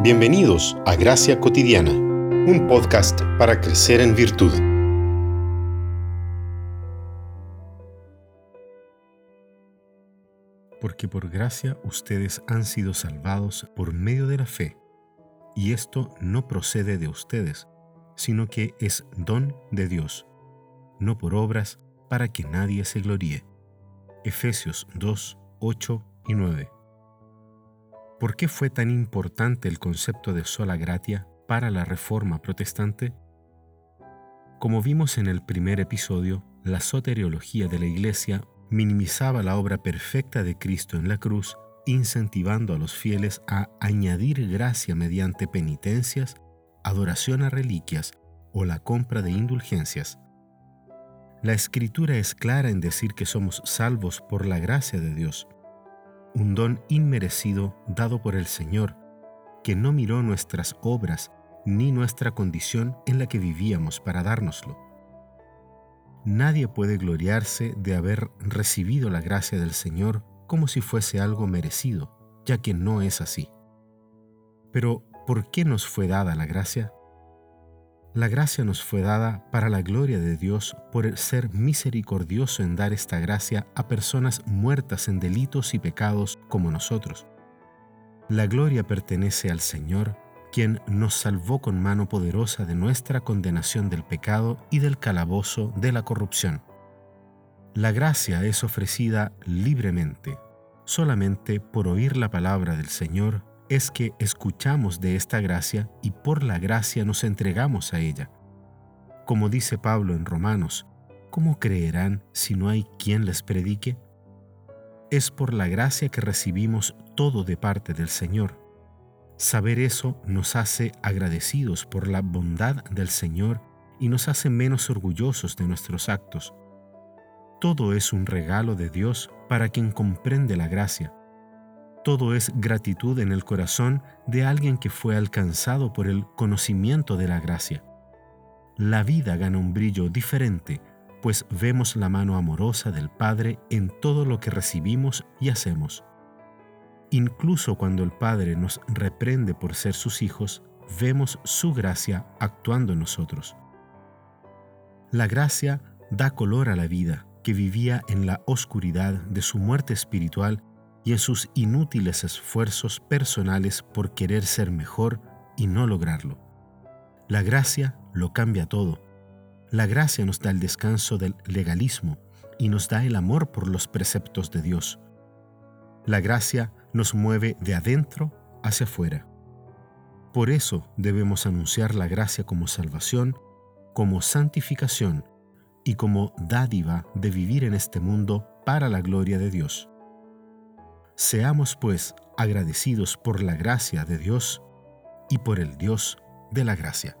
Bienvenidos a Gracia Cotidiana, un podcast para crecer en virtud. Porque por gracia ustedes han sido salvados por medio de la fe, y esto no procede de ustedes, sino que es don de Dios, no por obras para que nadie se gloríe. Efesios 2, 8 y 9. ¿Por qué fue tan importante el concepto de sola gratia para la Reforma protestante? Como vimos en el primer episodio, la soteriología de la Iglesia minimizaba la obra perfecta de Cristo en la cruz, incentivando a los fieles a añadir gracia mediante penitencias, adoración a reliquias o la compra de indulgencias. La escritura es clara en decir que somos salvos por la gracia de Dios, un don inmerecido dado por el Señor, que no miró nuestras obras ni nuestra condición en la que vivíamos para dárnoslo. Nadie puede gloriarse de haber recibido la gracia del Señor como si fuese algo merecido, ya que no es así. Pero, ¿por qué nos fue dada la gracia? La gracia nos fue dada para la gloria de Dios por ser misericordioso en dar esta gracia a personas muertas en delitos y pecados como nosotros. La gloria pertenece al Señor, quien nos salvó con mano poderosa de nuestra condenación del pecado y del calabozo de la corrupción. La gracia es ofrecida libremente, solamente por oír la palabra del Señor es que escuchamos de esta gracia y por la gracia nos entregamos a ella. Como dice Pablo en Romanos, ¿cómo creerán si no hay quien les predique? Es por la gracia que recibimos todo de parte del Señor. Saber eso nos hace agradecidos por la bondad del Señor y nos hace menos orgullosos de nuestros actos. Todo es un regalo de Dios para quien comprende la gracia todo es gratitud en el corazón de alguien que fue alcanzado por el conocimiento de la gracia. La vida gana un brillo diferente, pues vemos la mano amorosa del Padre en todo lo que recibimos y hacemos. Incluso cuando el Padre nos reprende por ser sus hijos, vemos su gracia actuando en nosotros. La gracia da color a la vida que vivía en la oscuridad de su muerte espiritual y en sus inútiles esfuerzos personales por querer ser mejor y no lograrlo. La gracia lo cambia todo. La gracia nos da el descanso del legalismo y nos da el amor por los preceptos de Dios. La gracia nos mueve de adentro hacia afuera. Por eso debemos anunciar la gracia como salvación, como santificación y como dádiva de vivir en este mundo para la gloria de Dios. Seamos pues agradecidos por la gracia de Dios y por el Dios de la gracia.